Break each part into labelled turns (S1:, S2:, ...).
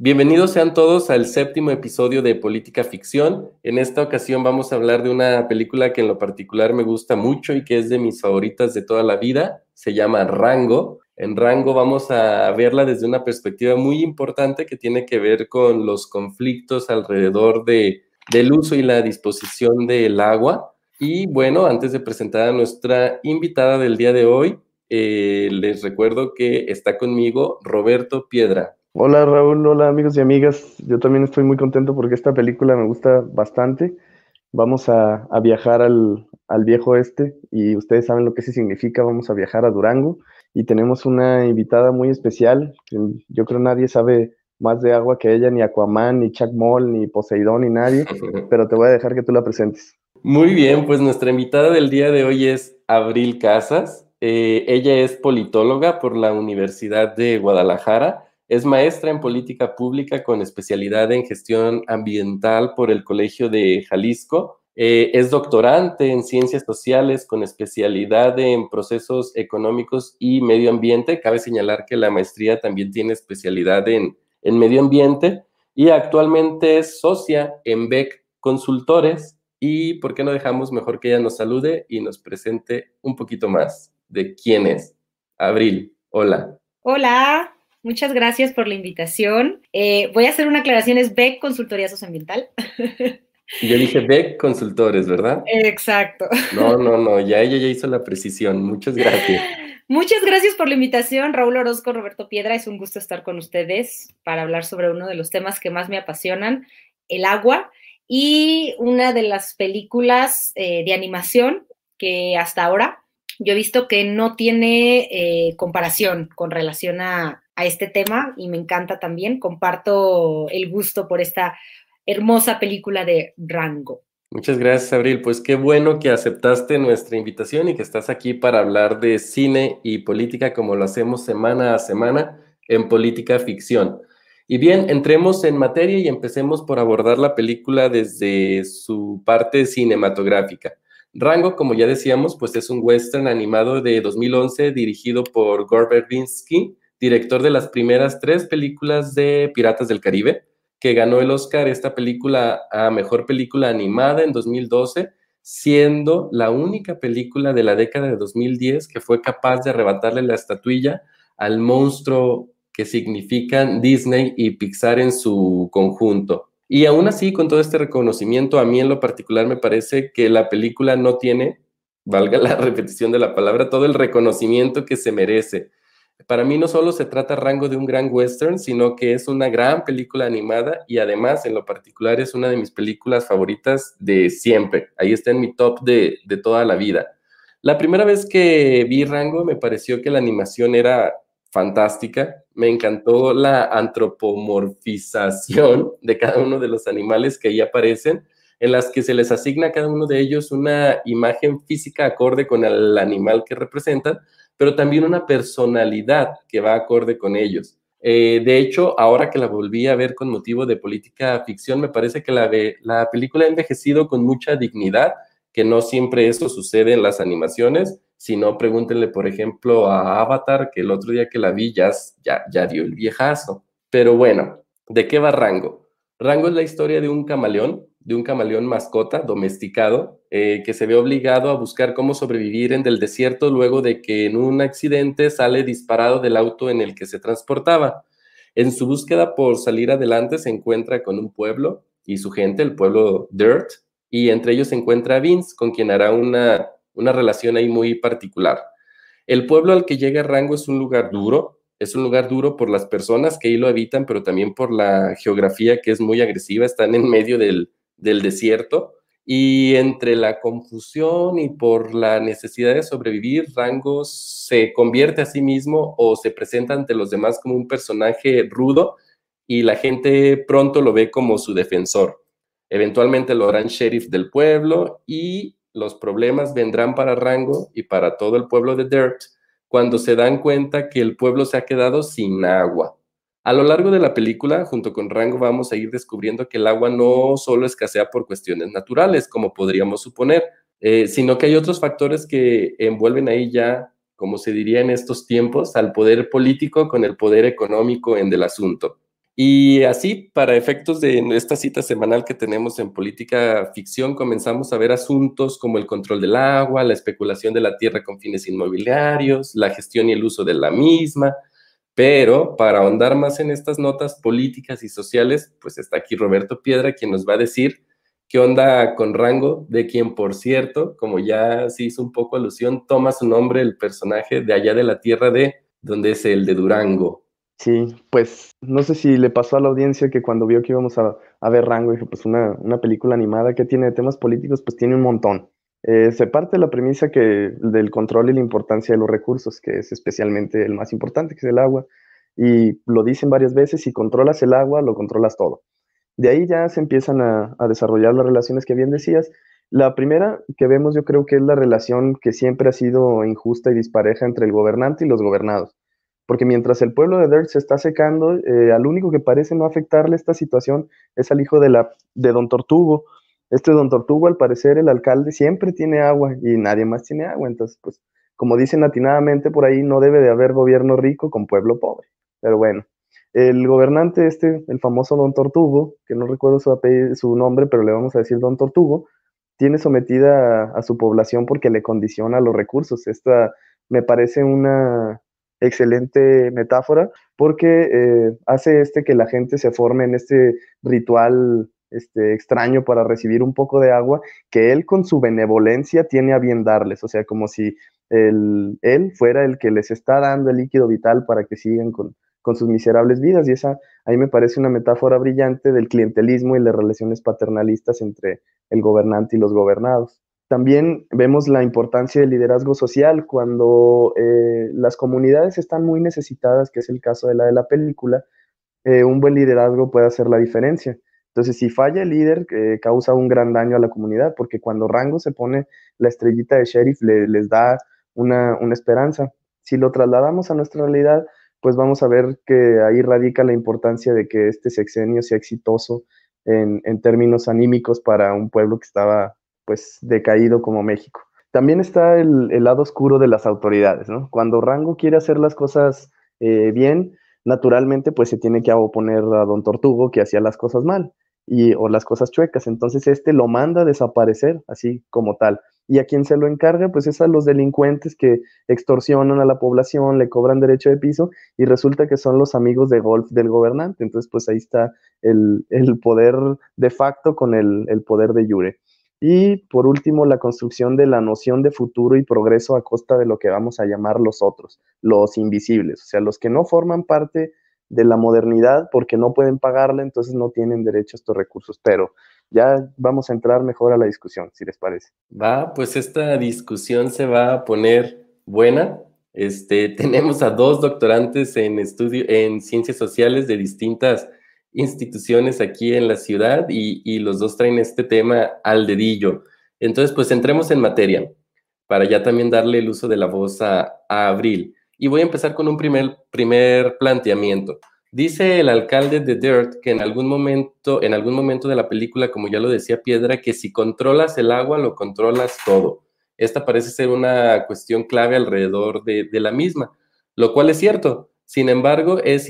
S1: Bienvenidos sean todos al séptimo episodio de Política Ficción. En esta ocasión vamos a hablar de una película que en lo particular me gusta mucho y que es de mis favoritas de toda la vida. Se llama Rango. En Rango vamos a verla desde una perspectiva muy importante que tiene que ver con los conflictos alrededor de, del uso y la disposición del agua. Y bueno, antes de presentar a nuestra invitada del día de hoy, eh, les recuerdo que está conmigo Roberto Piedra.
S2: Hola Raúl, hola amigos y amigas. Yo también estoy muy contento porque esta película me gusta bastante. Vamos a, viajar al, viejo este y ustedes saben lo que eso significa. Vamos a viajar a Durango y tenemos una invitada muy especial. Yo creo nadie sabe más de agua que ella, ni Aquaman, ni Chuck Moll, ni Poseidón, ni nadie, pero te voy a dejar que tú la presentes.
S1: Muy bien, pues nuestra invitada del día de hoy es Abril Casas. Eh, ella es politóloga por la Universidad de Guadalajara es maestra en política pública con especialidad en gestión ambiental por el Colegio de Jalisco. Eh, es doctorante en ciencias sociales con especialidad en procesos económicos y medio ambiente. Cabe señalar que la maestría también tiene especialidad en, en medio ambiente y actualmente es socia en BEC Consultores. Y por qué no dejamos mejor que ella nos salude y nos presente un poquito más de quién es. Abril, hola.
S3: Hola, Muchas gracias por la invitación. Eh, voy a hacer una aclaración, es BEC Consultoría Socioambiental.
S1: Yo dije BEC Consultores, ¿verdad?
S3: Exacto.
S1: No, no, no, ya ella ya hizo la precisión. Muchas gracias.
S3: Muchas gracias por la invitación, Raúl Orozco, Roberto Piedra. Es un gusto estar con ustedes para hablar sobre uno de los temas que más me apasionan, el agua, y una de las películas eh, de animación que hasta ahora yo he visto que no tiene eh, comparación con relación a, a este tema y me encanta también. Comparto el gusto por esta hermosa película de Rango.
S1: Muchas gracias, Abril. Pues qué bueno que aceptaste nuestra invitación y que estás aquí para hablar de cine y política como lo hacemos semana a semana en Política Ficción. Y bien, entremos en materia y empecemos por abordar la película desde su parte cinematográfica. Rango, como ya decíamos, pues es un western animado de 2011 dirigido por Gore Verbinski director de las primeras tres películas de Piratas del Caribe, que ganó el Oscar esta película a Mejor Película Animada en 2012, siendo la única película de la década de 2010 que fue capaz de arrebatarle la estatuilla al monstruo que significan Disney y Pixar en su conjunto. Y aún así, con todo este reconocimiento, a mí en lo particular me parece que la película no tiene, valga la repetición de la palabra, todo el reconocimiento que se merece para mí no solo se trata rango de un gran western, sino que es una gran película animada y además en lo particular es una de mis películas favoritas de siempre. Ahí está en mi top de, de toda la vida. La primera vez que vi Rango me pareció que la animación era fantástica. Me encantó la antropomorfización de cada uno de los animales que ahí aparecen, en las que se les asigna a cada uno de ellos una imagen física acorde con el animal que representan, pero también una personalidad que va acorde con ellos. Eh, de hecho, ahora que la volví a ver con motivo de política ficción, me parece que la, la película ha envejecido con mucha dignidad, que no siempre eso sucede en las animaciones, sino pregúntenle, por ejemplo, a Avatar, que el otro día que la vi ya, ya, ya dio el viejazo. Pero bueno, ¿de qué va Rango? Rango es la historia de un camaleón de un camaleón mascota domesticado eh, que se ve obligado a buscar cómo sobrevivir en el desierto luego de que en un accidente sale disparado del auto en el que se transportaba. En su búsqueda por salir adelante se encuentra con un pueblo y su gente, el pueblo Dirt, y entre ellos se encuentra Vince, con quien hará una, una relación ahí muy particular. El pueblo al que llega Rango es un lugar duro, es un lugar duro por las personas que ahí lo habitan, pero también por la geografía que es muy agresiva, están en medio del, del desierto y entre la confusión y por la necesidad de sobrevivir, Rango se convierte a sí mismo o se presenta ante los demás como un personaje rudo y la gente pronto lo ve como su defensor. Eventualmente lo harán sheriff del pueblo y los problemas vendrán para Rango y para todo el pueblo de Dirt cuando se dan cuenta que el pueblo se ha quedado sin agua. A lo largo de la película, junto con Rango, vamos a ir descubriendo que el agua no solo escasea por cuestiones naturales, como podríamos suponer, eh, sino que hay otros factores que envuelven ahí ya, como se diría en estos tiempos, al poder político con el poder económico en el asunto. Y así, para efectos de esta cita semanal que tenemos en política ficción, comenzamos a ver asuntos como el control del agua, la especulación de la tierra con fines inmobiliarios, la gestión y el uso de la misma. Pero para ahondar más en estas notas políticas y sociales, pues está aquí Roberto Piedra, quien nos va a decir qué onda con Rango, de quien, por cierto, como ya se hizo un poco alusión, toma su nombre el personaje de allá de la tierra de, donde es el de Durango.
S2: Sí, pues no sé si le pasó a la audiencia que cuando vio que íbamos a, ver Rango, dijo, pues una, una, película animada que tiene de temas políticos, pues tiene un montón. Eh, se parte de la premisa que del control y la importancia de los recursos, que es especialmente el más importante, que es el agua, y lo dicen varias veces, si controlas el agua, lo controlas todo. De ahí ya se empiezan a, desarrollar las relaciones que bien decías. La primera que vemos yo creo que es la relación que siempre ha sido injusta y dispareja entre el gobernante y los gobernados porque mientras el pueblo de Dirt se está secando, eh, al único que parece no afectarle esta situación es al hijo de, la, de Don Tortugo. Este Don Tortugo, al parecer, el alcalde siempre tiene agua y nadie más tiene agua. Entonces, pues, como dicen atinadamente por ahí, no debe de haber gobierno rico con pueblo pobre. Pero bueno, el gobernante este, el famoso Don Tortugo, que no recuerdo su, su nombre, pero le vamos a decir Don Tortugo, tiene sometida a, a su población porque le condiciona los recursos. Esta me parece una, excelente metáfora porque eh, hace este que la gente se forme en este ritual este, extraño para recibir un poco de agua que él con su benevolencia tiene a bien darles, o sea, como si él fuera el que les está dando el líquido vital para que sigan con, con sus miserables vidas y esa ahí me parece una metáfora brillante del clientelismo y las relaciones paternalistas entre el gobernante y los gobernados. También vemos la importancia del liderazgo social cuando eh, las comunidades están muy necesitadas, que es el caso de la de la película, eh, un buen liderazgo puede hacer la diferencia. Entonces, si falla el líder, eh, causa un gran daño a la comunidad, porque cuando Rango se pone la estrellita de sheriff, les da una, esperanza. Si lo trasladamos a nuestra realidad, pues vamos a ver que ahí radica la importancia de que este sexenio sea exitoso en, en términos anímicos para un pueblo que estaba pues decaído como México. También está el, lado oscuro de las autoridades, ¿no? Cuando Rango quiere hacer las cosas eh, bien, naturalmente pues se tiene que oponer a Don Tortugo que hacía las cosas mal y, o las cosas chuecas. Entonces este lo manda a desaparecer así como tal. Y a quien se lo encarga pues es a los delincuentes que extorsionan a la población, le cobran derecho de piso y resulta que son los amigos de golf del gobernante. Entonces pues ahí está el, poder de facto con el, el poder de Yure. Y por último, la construcción de la noción de futuro y progreso a costa de lo que vamos a llamar los otros, los invisibles, o sea, los que no forman parte de la modernidad porque no pueden pagarla, entonces no tienen derecho a estos recursos. Pero ya vamos a entrar mejor a la discusión, si les parece.
S1: Va, pues esta discusión se va a poner buena. Este, tenemos a dos doctorantes en estudio en ciencias sociales de distintas instituciones aquí en la ciudad y, los dos traen este tema al dedillo. Entonces, pues entremos en materia para ya también darle el uso de la voz a, Abril. Y voy a empezar con un primer, primer planteamiento. Dice el alcalde de Dirt que en algún momento, en algún momento de la película, como ya lo decía Piedra, que si controlas el agua, lo controlas todo. Esta parece ser una cuestión clave alrededor de, la misma, lo cual es cierto. Sin embargo, es,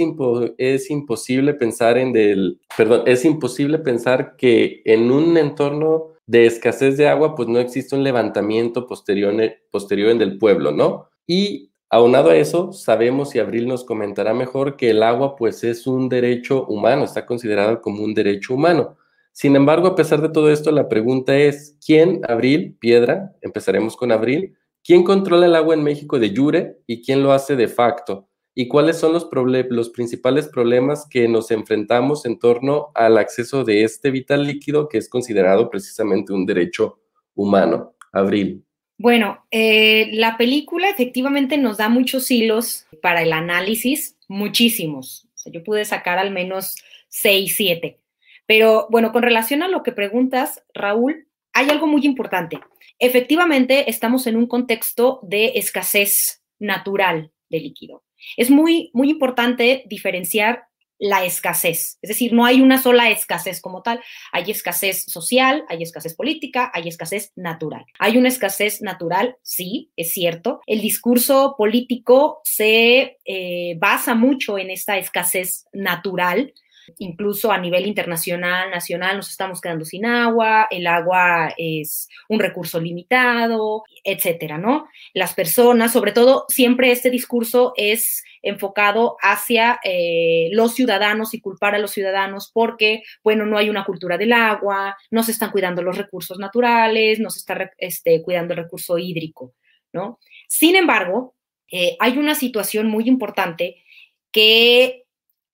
S1: es imposible pensar en del, perdón, es imposible pensar que en un entorno de escasez de agua, pues no existe un levantamiento posterior, posterior en el pueblo, ¿no? Y aunado a eso, sabemos y Abril nos comentará mejor que el agua, pues es un derecho humano, está considerado como un derecho humano. Sin embargo, a pesar de todo esto, la pregunta es, ¿quién, Abril, Piedra, empezaremos con Abril, quién controla el agua en México de jure y quién lo hace de facto? y cuáles son los, los principales problemas que nos enfrentamos en torno al acceso de este vital líquido que es considerado precisamente un derecho humano. Abril.
S3: Bueno, eh, la película efectivamente nos da muchos hilos para el análisis, muchísimos. yo pude sacar al menos seis, siete. Pero bueno, con relación a lo que preguntas, Raúl, hay algo muy importante. efectivamente estamos en un contexto de escasez natural de líquido. Es muy, muy importante diferenciar la escasez. Es decir, no hay una sola escasez como tal. Hay escasez social, hay escasez política, hay escasez natural. Hay una escasez natural, sí, es cierto. El discurso político se eh, basa mucho en esta escasez natural incluso a nivel internacional, nacional, nos estamos quedando sin agua, el agua es un recurso limitado, etcétera, ¿no? Las personas, sobre todo, siempre este discurso es enfocado hacia eh, los ciudadanos y culpar a los ciudadanos porque, bueno, no hay una cultura del agua, no se están cuidando los recursos naturales, no se está este, cuidando el recurso hídrico, ¿no? Sin embargo, eh, hay una situación muy importante que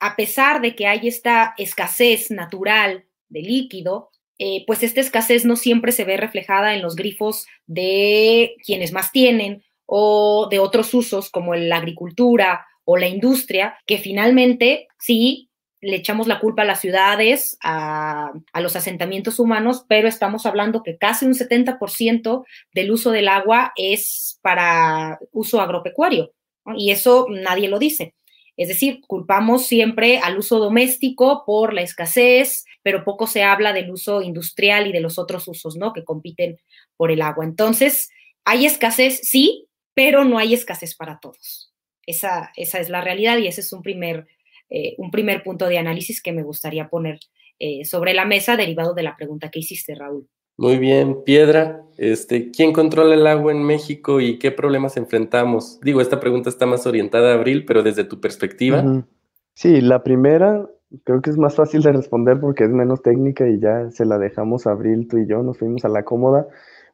S3: a pesar de que hay esta escasez natural de líquido, eh, pues esta escasez no siempre se ve reflejada en los grifos de quienes más tienen o de otros usos como la agricultura o la industria, que finalmente sí le echamos la culpa a las ciudades, a, los asentamientos humanos, pero estamos hablando que casi un 70% del uso del agua es para uso agropecuario, y eso nadie lo dice. Es decir, culpamos siempre al uso doméstico por la escasez, pero poco se habla del uso industrial y de los otros usos, ¿no? Que compiten por el agua. Entonces, hay escasez, sí, pero no hay escasez para todos. Esa, esa es la realidad y ese es un primer, eh, un primer punto de análisis que me gustaría poner eh, sobre la mesa derivado de la pregunta que hiciste, Raúl.
S1: Muy bien, Piedra, este, ¿quién controla el agua en México y qué problemas enfrentamos? Digo, esta pregunta está más orientada a Abril, pero desde tu perspectiva.
S2: Sí, la primera creo que es más fácil de responder porque es menos técnica y ya se la dejamos a Abril, tú y yo, nos fuimos a la cómoda.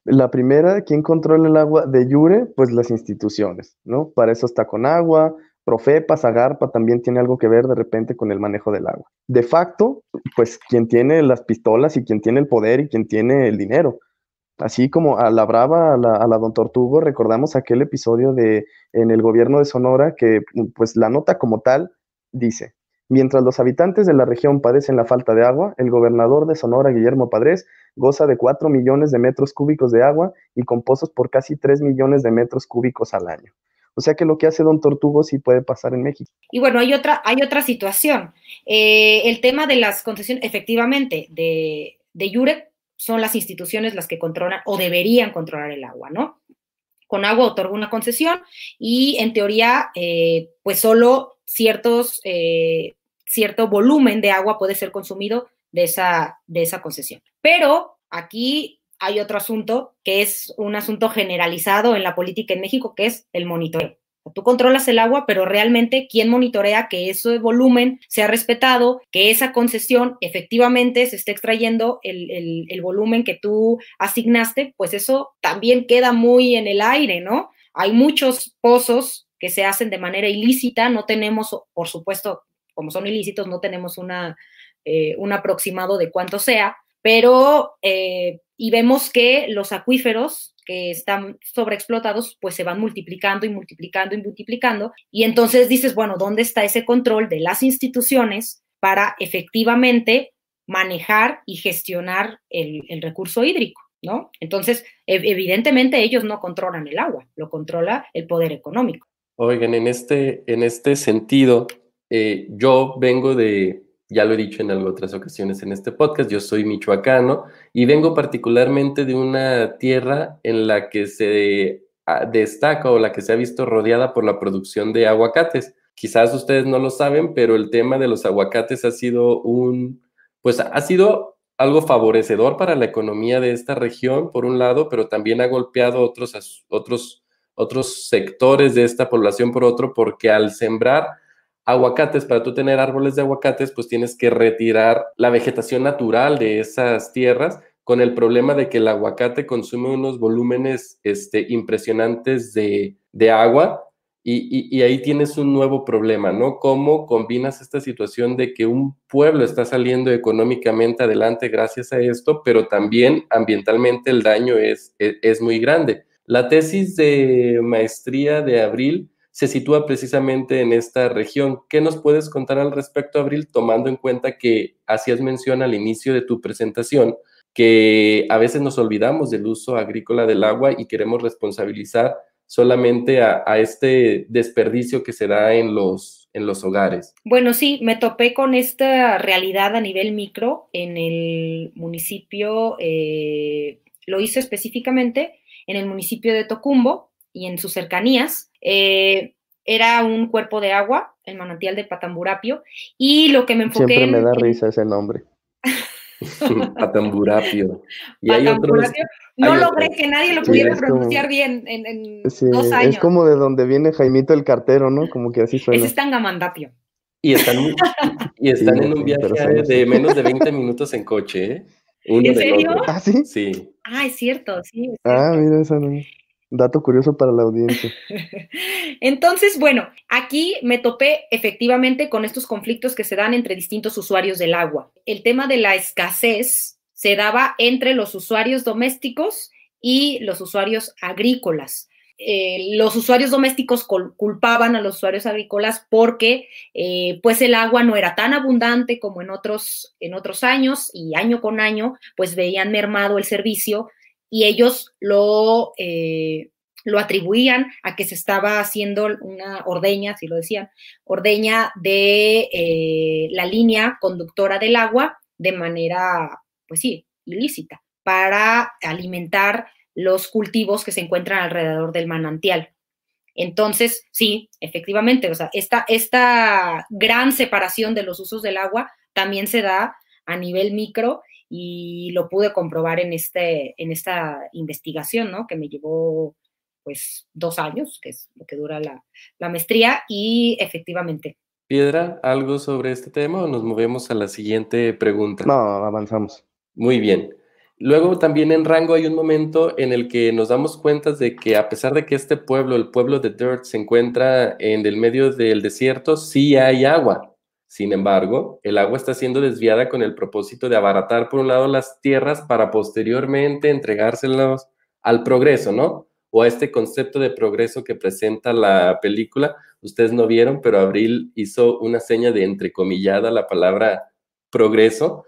S2: La primera, ¿quién controla el agua de Yure? Pues las instituciones, ¿no? Para eso está con agua, Profepa, Zagarpa también tiene algo que ver de repente con el manejo del agua. De facto, pues quien tiene las pistolas y quien tiene el poder y quien tiene el dinero. Así como a la brava, a la, Don Tortugo, recordamos aquel episodio de en el gobierno de Sonora que pues la nota como tal dice, mientras los habitantes de la región padecen la falta de agua, el gobernador de Sonora, Guillermo Padres, goza de 4 millones de metros cúbicos de agua y con pozos por casi 3 millones de metros cúbicos al año. O sea que lo que hace Don Tortugo sí puede pasar en México.
S3: Y bueno, hay otra, hay otra situación. Eh, el tema de las concesiones, efectivamente, de, de Yurek son las instituciones las que controlan o deberían controlar el agua, ¿no? Con agua otorga una concesión y en teoría, eh, pues solo ciertos, eh, cierto volumen de agua puede ser consumido de esa, de esa concesión. Pero aquí hay otro asunto que es un asunto generalizado en la política en México, que es el monitoreo. Tú controlas el agua, pero realmente quién monitorea que ese volumen sea respetado, que esa concesión efectivamente se esté extrayendo el, el, volumen que tú asignaste, pues eso también queda muy en el aire, ¿no? Hay muchos pozos que se hacen de manera ilícita, no tenemos, por supuesto, como son ilícitos, no tenemos una, eh, un aproximado de cuánto sea, pero eh, y vemos que los acuíferos que están sobreexplotados, pues se van multiplicando y multiplicando y multiplicando. Y entonces dices, bueno, ¿dónde está ese control de las instituciones para efectivamente manejar y gestionar el, recurso hídrico? ¿No? Entonces, evidentemente ellos no controlan el agua, lo controla el poder económico.
S1: Oigan, en este, en este sentido, eh, yo vengo de, ya lo he dicho en otras ocasiones en este podcast, yo soy michoacano y vengo particularmente de una tierra en la que se ah, destaca o la que se ha visto rodeada por la producción de aguacates. Quizás ustedes no lo saben, pero el tema de los aguacates ha sido un, pues ha sido algo favorecedor para la economía de esta región, por un lado, pero también ha golpeado otros, otros, otros sectores de esta población por otro, porque al sembrar aguacates, para tú tener árboles de aguacates, pues tienes que retirar la vegetación natural de esas tierras con el problema de que el aguacate consume unos volúmenes este, impresionantes de, agua y, y, ahí tienes un nuevo problema, ¿no? ¿Cómo combinas esta situación de que un pueblo está saliendo económicamente adelante gracias a esto, pero también ambientalmente el daño es, es muy grande? La tesis de maestría de Abril se sitúa precisamente en esta región. ¿Qué nos puedes contar al respecto, Abril, tomando en cuenta que hacías mención al inicio de tu presentación que a veces nos olvidamos del uso agrícola del agua y queremos responsabilizar solamente a, este desperdicio que se da en los, en los hogares.
S3: Bueno, sí, me topé con esta realidad a nivel micro en el municipio, eh, lo hice específicamente en el municipio de Tocumbo y en sus cercanías. Eh, era un cuerpo de agua, el manantial de Patamburapio, y lo que me enfoqué...
S2: Siempre me da risa ese nombre.
S1: Patamburapio.
S3: Y hay otros, no logré que nadie lo pudiera pronunciar bien en, dos años.
S2: Es como de donde viene Jaimito el cartero, ¿no? Como que así suena.
S3: Ese es Tangamandapio.
S1: Y están, y están en un viaje de menos de 20 minutos en coche, ¿eh?
S3: ¿En serio?
S2: ¿Ah, sí?
S1: Sí.
S3: Ah, es cierto, sí.
S2: Ah, mira, eso no. Dato curioso para la audiencia.
S3: Entonces, bueno, aquí me topé efectivamente con estos conflictos que se dan entre distintos usuarios del agua. El tema de la escasez se daba entre los usuarios domésticos y los usuarios agrícolas. Eh, los usuarios domésticos culpaban a los usuarios agrícolas porque eh, pues el agua no era tan abundante como en otros, en otros años y año con año pues veían mermado el servicio y ellos lo, eh, lo atribuían a que se estaba haciendo una ordeña, si lo decían, ordeña de eh, la línea conductora del agua de manera, pues sí, ilícita, para alimentar los cultivos que se encuentran alrededor del manantial. Entonces, sí, efectivamente, o sea, esta, esta gran separación de los usos del agua también se da a nivel micro y lo pude comprobar en, este, en esta investigación, ¿no? Que me llevó pues dos años, que es lo que dura la, la maestría, y efectivamente.
S1: Piedra, ¿algo sobre este tema o nos movemos a la siguiente pregunta?
S2: No, avanzamos.
S1: Muy bien. Luego también en Rango hay un momento en el que nos damos cuenta de que a pesar de que este pueblo, el pueblo de Dirt, se encuentra en el medio del desierto, sí hay agua. Sin embargo, el agua está siendo desviada con el propósito de abaratar por un lado las tierras para posteriormente entregárselas al progreso, ¿no? O a este concepto de progreso que presenta la película. Ustedes no vieron, pero Abril hizo una seña de entrecomillada la palabra progreso.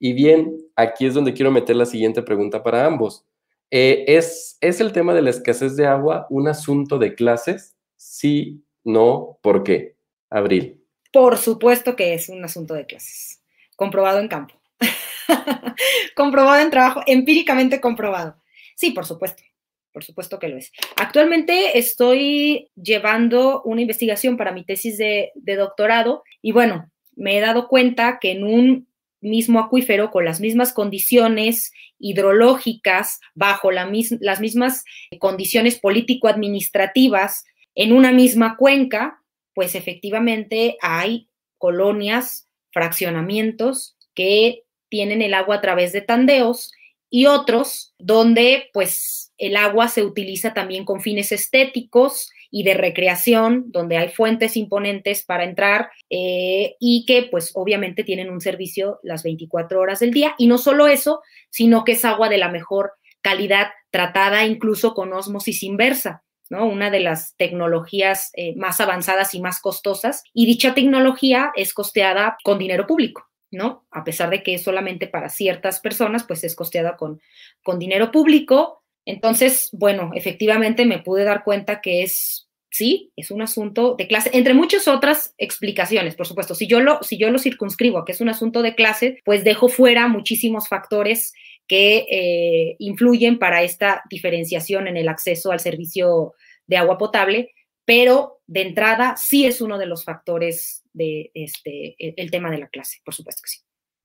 S1: Y bien, aquí es donde quiero meter la siguiente pregunta para ambos. Eh, ¿es, ¿Es el tema de la escasez de agua un asunto de clases? Sí, no, ¿por qué? Abril.
S3: Por supuesto que es un asunto de clases, comprobado en campo, comprobado en trabajo, empíricamente comprobado. Sí, por supuesto, por supuesto que lo es. Actualmente estoy llevando una investigación para mi tesis de, doctorado y bueno, me he dado cuenta que en un mismo acuífero con las mismas condiciones hidrológicas, bajo las mismas condiciones político-administrativas, en una misma cuenca, pues efectivamente hay colonias, fraccionamientos que tienen el agua a través de tandeos y otros donde pues el agua se utiliza también con fines estéticos y de recreación, donde hay fuentes imponentes para entrar eh, y que pues obviamente tienen un servicio las 24 horas del día. Y no solo eso, sino que es agua de la mejor calidad, tratada incluso con osmosis inversa. Una de las tecnologías eh, más avanzadas y más costosas. Y dicha tecnología es costeada con dinero público, ¿no? A pesar de que es solamente para ciertas personas, pues es costeada con, con dinero público. Entonces, bueno, efectivamente me pude dar cuenta que es sí, es un asunto de clase, entre muchas otras explicaciones, por supuesto. Si yo lo, si yo lo circunscribo que es un asunto de clase, pues dejo fuera muchísimos factores que eh, influyen para esta diferenciación en el acceso al servicio de agua potable, pero de entrada sí es uno de los factores de este, e, el, tema de la clase, por supuesto que sí.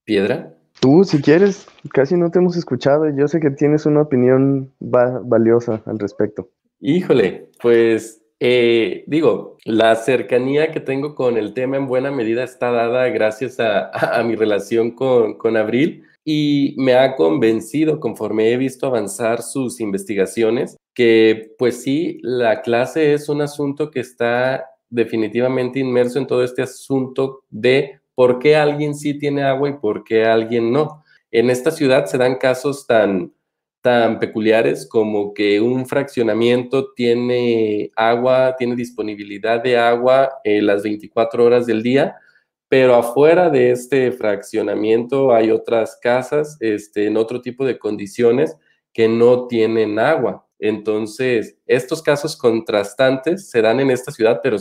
S1: Piedra.
S2: Tú, si quieres, casi no te hemos escuchado. Yo sé que tienes una opinión valiosa al respecto.
S1: Híjole, pues eh, digo, la cercanía que tengo con el tema en buena medida está dada gracias a, a mi relación con, con Abril y me ha convencido conforme he visto avanzar sus investigaciones que pues sí, la clase es un asunto que está definitivamente inmerso en todo este asunto de por qué alguien sí tiene agua y por qué alguien no. En esta ciudad se dan casos tan, tan peculiares como que un fraccionamiento tiene agua, tiene disponibilidad de agua eh, las 24 horas del día, pero afuera de este fraccionamiento hay otras casas este, en otro tipo de condiciones que no tienen agua. Entonces, estos casos contrastantes se dan en esta ciudad, pero,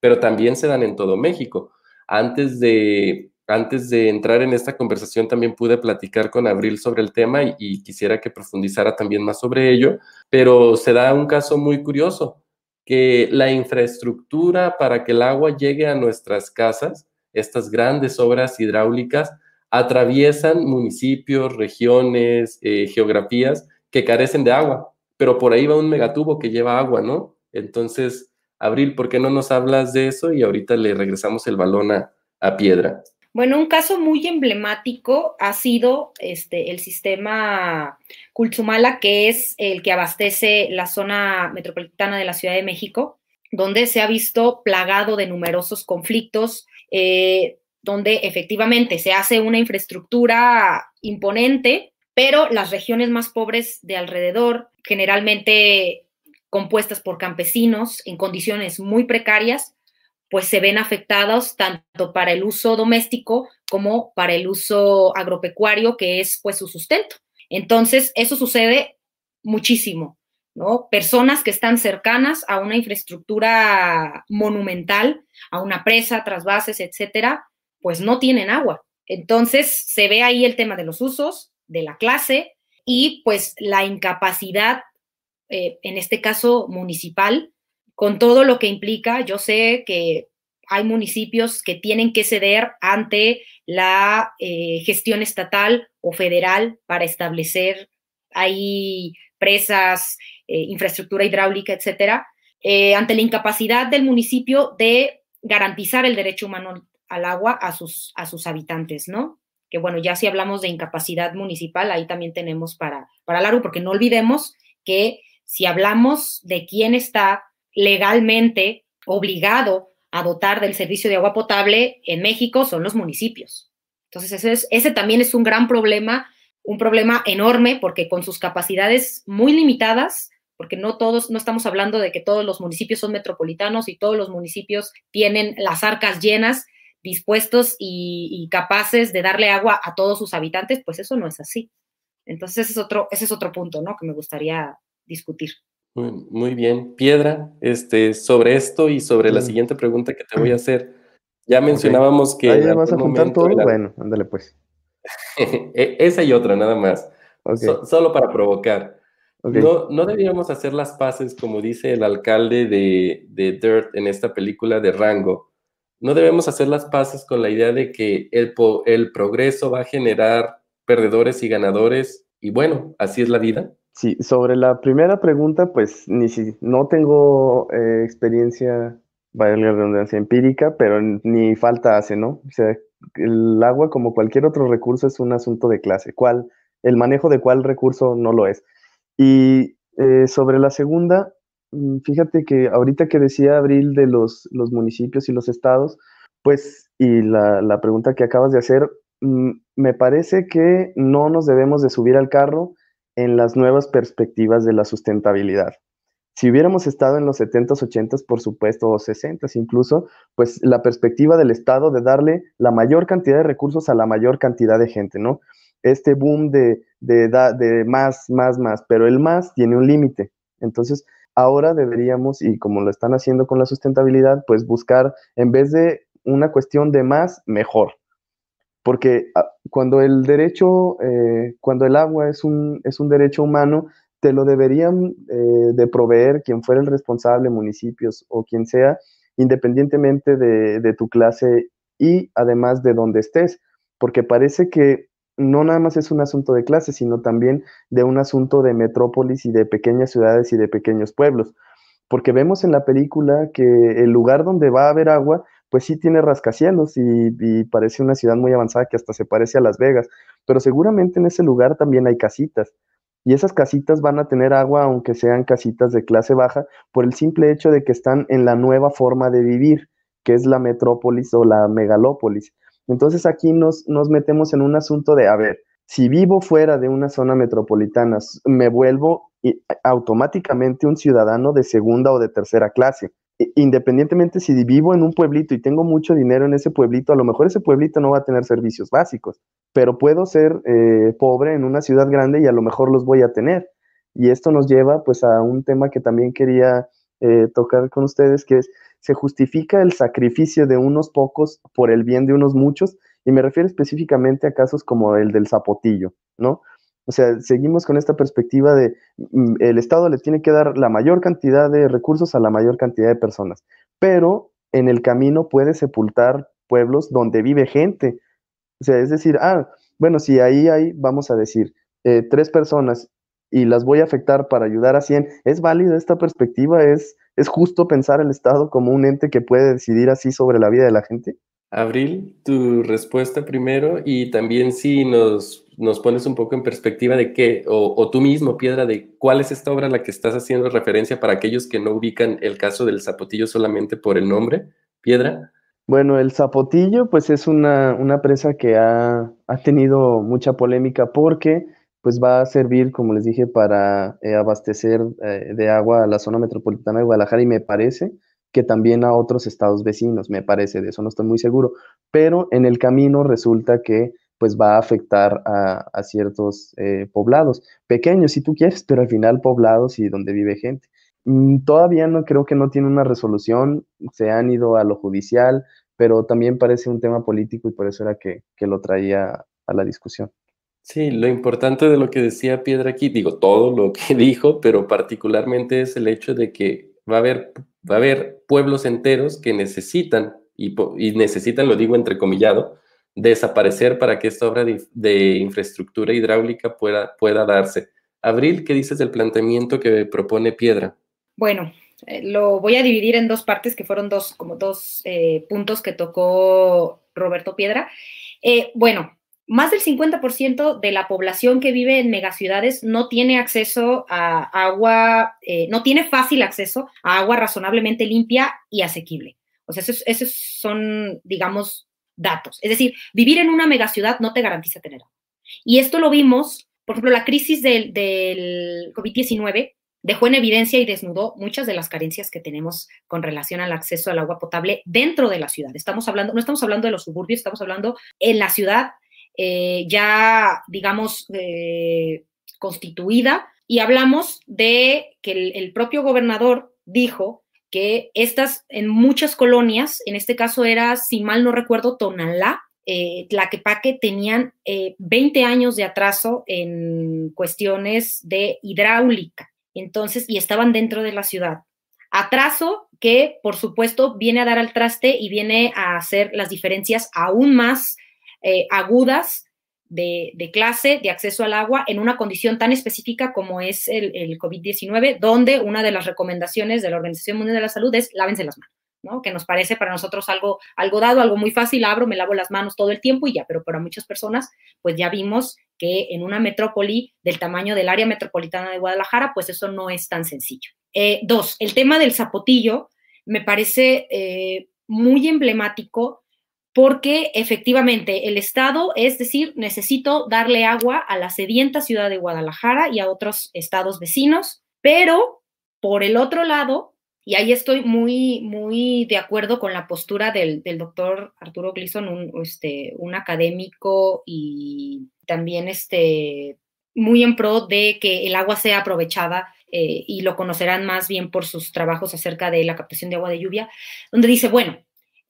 S1: pero también se dan en todo México. Antes de, antes de entrar en esta conversación también pude platicar con Abril sobre el tema y, quisiera que profundizara también más sobre ello, pero se da un caso muy curioso, que la infraestructura para que el agua llegue a nuestras casas, estas grandes obras hidráulicas, atraviesan municipios, regiones, eh, geografías que carecen de agua, pero por ahí va un megatubo que lleva agua, ¿no? Entonces, Abril, ¿por qué no nos hablas de eso? Y ahorita le regresamos el balón a, a Piedra.
S3: Bueno, un caso muy emblemático ha sido este, el sistema Cultzumala, que es el que abastece la zona metropolitana de la Ciudad de México, donde se ha visto plagado de numerosos conflictos, eh, donde efectivamente se hace una infraestructura imponente, pero las regiones más pobres de alrededor, generalmente compuestas por campesinos en condiciones muy precarias, pues se ven afectados tanto para el uso doméstico como para el uso agropecuario, que es pues su sustento. Entonces, eso sucede muchísimo, ¿no? Personas que están cercanas a una infraestructura monumental, a una presa, trasvases, etcétera, pues no tienen agua. Entonces, se ve ahí el tema de los usos, de la clase y pues la incapacidad, eh, en este caso municipal, con todo lo que implica, yo sé que hay municipios que tienen que ceder ante la eh, gestión estatal o federal para establecer ahí presas, eh, infraestructura hidráulica, etcétera, eh, ante la incapacidad del municipio de garantizar el derecho humano al agua a sus, a sus habitantes, ¿no? Que bueno, ya si hablamos de incapacidad municipal, ahí también tenemos para, para largo, porque no olvidemos que si hablamos de quién está legalmente obligado a dotar del servicio de agua potable en México son los municipios. Entonces, ese, es, ese también es un gran problema, un problema enorme porque con sus capacidades muy limitadas, porque no todos, no estamos hablando de que todos los municipios son metropolitanos y todos los municipios tienen las arcas llenas, dispuestos y, y capaces de darle agua a todos sus habitantes, pues eso no es así. Entonces, ese es otro, ese es otro punto, ¿no? Que me gustaría discutir.
S1: Muy, bien. Piedra, este, sobre esto y sobre la siguiente pregunta que te voy a hacer. Ya mencionábamos que.
S2: Ahí vas a juntar todo. Bueno, ándale pues.
S1: E, esa y otra, nada más. solo para provocar. No, no deberíamos hacer las paces, como dice el alcalde de, de, Dirt en esta película de Rango. No debemos hacer las paces con la idea de que el, el progreso va a generar perdedores y ganadores. Y bueno, así es la vida.
S2: Sí, sobre la primera pregunta, pues ni si no tengo eh, experiencia, vaya la redundancia empírica, pero ni falta hace, ¿no? O sea, el agua, como cualquier otro recurso, es un asunto de clase. ¿Cuál, el manejo de cuál recurso no lo es? Y eh, sobre la segunda, mm, fíjate que ahorita que decía Abril de los, los municipios y los estados, pues, y la, la pregunta que acabas de hacer, mm, me parece que no nos debemos de subir al carro en las nuevas perspectivas de la sustentabilidad. Si hubiéramos estado en los 70s, 80s, por supuesto, o 60s incluso, pues la perspectiva del Estado de darle la mayor cantidad de recursos a la mayor cantidad de gente, ¿no? Este boom de, de, de más, más, más, pero el más tiene un límite. Entonces, ahora deberíamos, y como lo están haciendo con la sustentabilidad, pues buscar, en vez de una cuestión de más, mejor porque ah, cuando el derecho, eh, cuando el agua es un, es un derecho humano, te lo deberían eh, de proveer quien fuera el responsable, municipios o quien sea, independientemente de, de, tu clase y además de donde estés, porque parece que no nada más es un asunto de clase, sino también de un asunto de metrópolis y de pequeñas ciudades y de pequeños pueblos, porque vemos en la película que el lugar donde va a haber agua pues sí tiene rascacielos y, parece una ciudad muy avanzada que hasta se parece a Las Vegas, pero seguramente en ese lugar también hay casitas. Y esas casitas van a tener agua, aunque sean casitas de clase baja, por el simple hecho de que están en la nueva forma de vivir, que es la metrópolis o la megalópolis. Entonces aquí nos, nos metemos en un asunto de, a ver, si vivo fuera de una zona metropolitana, me vuelvo automáticamente un ciudadano de segunda o de tercera clase independientemente si vivo en un pueblito y tengo mucho dinero en ese pueblito, a lo mejor ese pueblito no va a tener servicios básicos, pero puedo ser eh, pobre en una ciudad grande y a lo mejor los voy a tener. Y esto nos lleva pues a un tema que también quería eh, tocar con ustedes, que es, se justifica el sacrificio de unos pocos por el bien de unos muchos, y me refiero específicamente a casos como el del zapotillo, ¿no? O sea, seguimos con esta perspectiva de mm, el Estado le tiene que dar la mayor cantidad de recursos a la mayor cantidad de personas, pero en el camino puede sepultar pueblos donde vive gente. O sea, es decir, ah, bueno, si ahí hay, vamos a decir, eh, tres personas y las voy a afectar para ayudar a 100, ¿es válida esta perspectiva? ¿Es, ¿Es justo pensar el Estado como un ente que puede decidir así sobre la vida de la gente?
S1: Abril, tu respuesta primero y también si nos, nos pones un poco en perspectiva de qué, o, tú mismo, Piedra, de cuál es esta obra a la que estás haciendo referencia para aquellos que no ubican el caso del zapotillo solamente por el nombre, Piedra.
S2: Bueno, el zapotillo pues es una, una presa que ha, ha, tenido mucha polémica porque pues va a servir, como les dije, para eh, abastecer eh, de agua a la zona metropolitana de Guadalajara y me parece que también a otros estados vecinos, me parece, de eso no estoy muy seguro, pero en el camino resulta que pues va a afectar a, ciertos eh, poblados, pequeños si tú quieres, pero al final poblados y donde vive gente. Mm, todavía no creo que no tiene una resolución, se han ido a lo judicial, pero también parece un tema político y por eso era que, que lo traía a la discusión.
S1: Sí, lo importante de lo que decía Piedra aquí, digo todo lo que dijo, pero particularmente es el hecho de que va a haber va a haber pueblos enteros que necesitan, y, necesitan, lo digo entrecomillado, desaparecer para que esta obra de, infraestructura hidráulica pueda, pueda darse. Abril, ¿qué dices del planteamiento que propone Piedra?
S3: Bueno, eh, lo voy a dividir en dos partes, que fueron dos, como dos eh, puntos que tocó Roberto Piedra. Eh, bueno, más del 50% de la población que vive en megaciudades no tiene acceso a agua, eh, no tiene fácil acceso a agua razonablemente limpia y asequible. O sea, esos, son, digamos, datos. Es decir, vivir en una megaciudad no te garantiza tener agua. Y esto lo vimos, por ejemplo, la crisis del, del COVID-19 dejó en evidencia y desnudó muchas de las carencias que tenemos con relación al acceso al agua potable dentro de la ciudad. Estamos hablando, no estamos hablando de los suburbios, estamos hablando en la ciudad eh, ya, digamos, eh, constituida, y hablamos de que el, propio gobernador dijo que estas en muchas colonias, en este caso era, si mal no recuerdo, Tonalá, eh, Tlaquepaque, tenían 20 años de atraso en cuestiones de hidráulica, entonces, y estaban dentro de la ciudad. Atraso que, por supuesto, viene a dar al traste y viene a hacer las diferencias aún más eh, agudas de, clase, de acceso al agua, en una condición tan específica como es el, COVID-19, donde una de las recomendaciones de la Organización Mundial de la Salud es lávense las manos. ¿no? que nos parece para nosotros algo, algo dado, algo muy fácil, abro, me lavo las manos todo el tiempo y ya, pero para muchas personas, pues ya vimos que en una metrópoli del tamaño del área metropolitana de Guadalajara, pues eso no es tan sencillo. Eh, dos, el tema del zapotillo me parece eh, muy emblemático porque efectivamente el Estado, es decir, necesito darle agua a la sedienta ciudad de Guadalajara y a otros estados vecinos, pero por el otro lado, y ahí estoy muy, muy de acuerdo con la postura del, doctor Arturo Gleason, un, este, un académico y también este, muy en pro de que el agua sea aprovechada eh, y lo conocerán más bien por sus trabajos acerca de la captación de agua de lluvia, donde dice, bueno,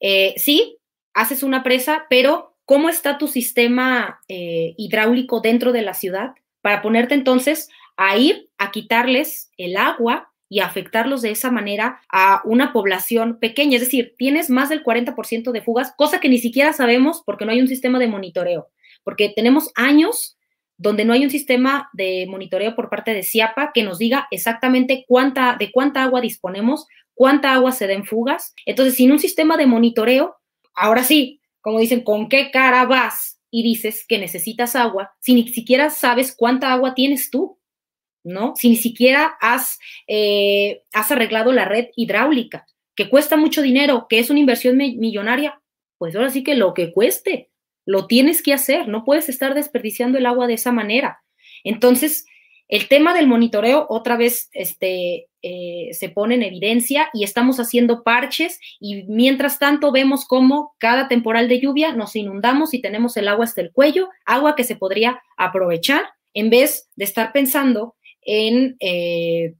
S3: eh, sí, haces una presa, pero ¿cómo está tu sistema eh, hidráulico dentro de la ciudad para ponerte entonces a ir a quitarles el agua y afectarlos de esa manera a una población pequeña? Es decir, tienes más del 40% de fugas, cosa que ni siquiera sabemos porque no hay un sistema de monitoreo, porque tenemos años donde no hay un sistema de monitoreo por parte de CIAPA que nos diga exactamente cuánta, de cuánta agua disponemos, cuánta agua se da en fugas. Entonces, sin un sistema de monitoreo, ahora sí, como dicen, ¿con qué cara vas y dices que necesitas agua si ni siquiera sabes cuánta agua tienes tú? ¿No? Si ni siquiera has, eh, has arreglado la red hidráulica, que cuesta mucho dinero, que es una inversión millonaria, pues ahora sí que lo que cueste, lo tienes que hacer, no puedes estar desperdiciando el agua de esa manera. Entonces, el tema del monitoreo otra vez este, eh, se pone en evidencia y estamos haciendo parches y mientras tanto vemos cómo cada temporal de lluvia nos inundamos y tenemos el agua hasta el cuello, agua que se podría aprovechar en vez de estar pensando en, eh,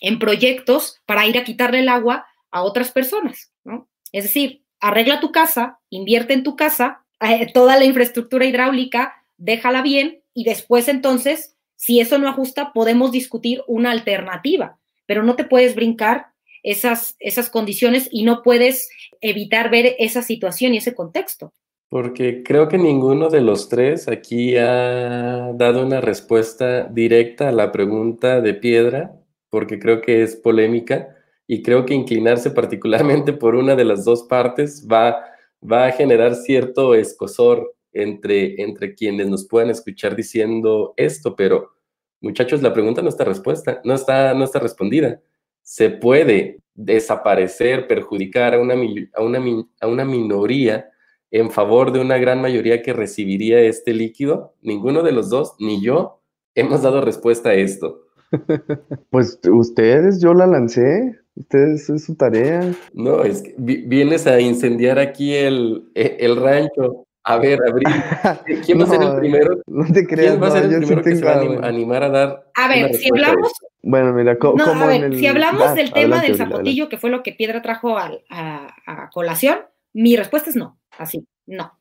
S3: en proyectos para ir a quitarle el agua a otras personas, ¿no? Es decir, arregla tu casa, invierte en tu casa, eh, toda la infraestructura hidráulica, déjala bien y después entonces si eso no ajusta, podemos discutir una alternativa, pero no te puedes brincar esas, esas condiciones y no puedes evitar ver esa situación y ese contexto.
S1: Porque creo que ninguno de los tres aquí ha dado una respuesta directa a la pregunta de piedra, porque creo que es polémica y creo que inclinarse particularmente por una de las dos partes va, va a generar cierto escosor entre, entre quienes nos puedan escuchar diciendo esto, pero muchachos, la pregunta no está respuesta, no está, no está respondida. ¿Se puede desaparecer, perjudicar a una, a, una, a una minoría en favor de una gran mayoría que recibiría este líquido? Ninguno de los dos, ni yo, hemos dado respuesta a esto.
S2: Pues ustedes, yo la lancé. Ustedes, es su tarea.
S1: No, es que vienes a incendiar aquí el, e, el rancho. A ver, Abril, ¿quién va a ser el primero?
S2: No te creas,
S1: ¿Quién va a ser el primero que se va a animar a dar?
S3: A ver, si hablamos.
S2: Bueno, mira, ¿cómo
S3: no, a ver, si hablamos del tema del zapotillo, que fue lo que Piedra trajo a, a, colación, mi respuesta es no, así, no.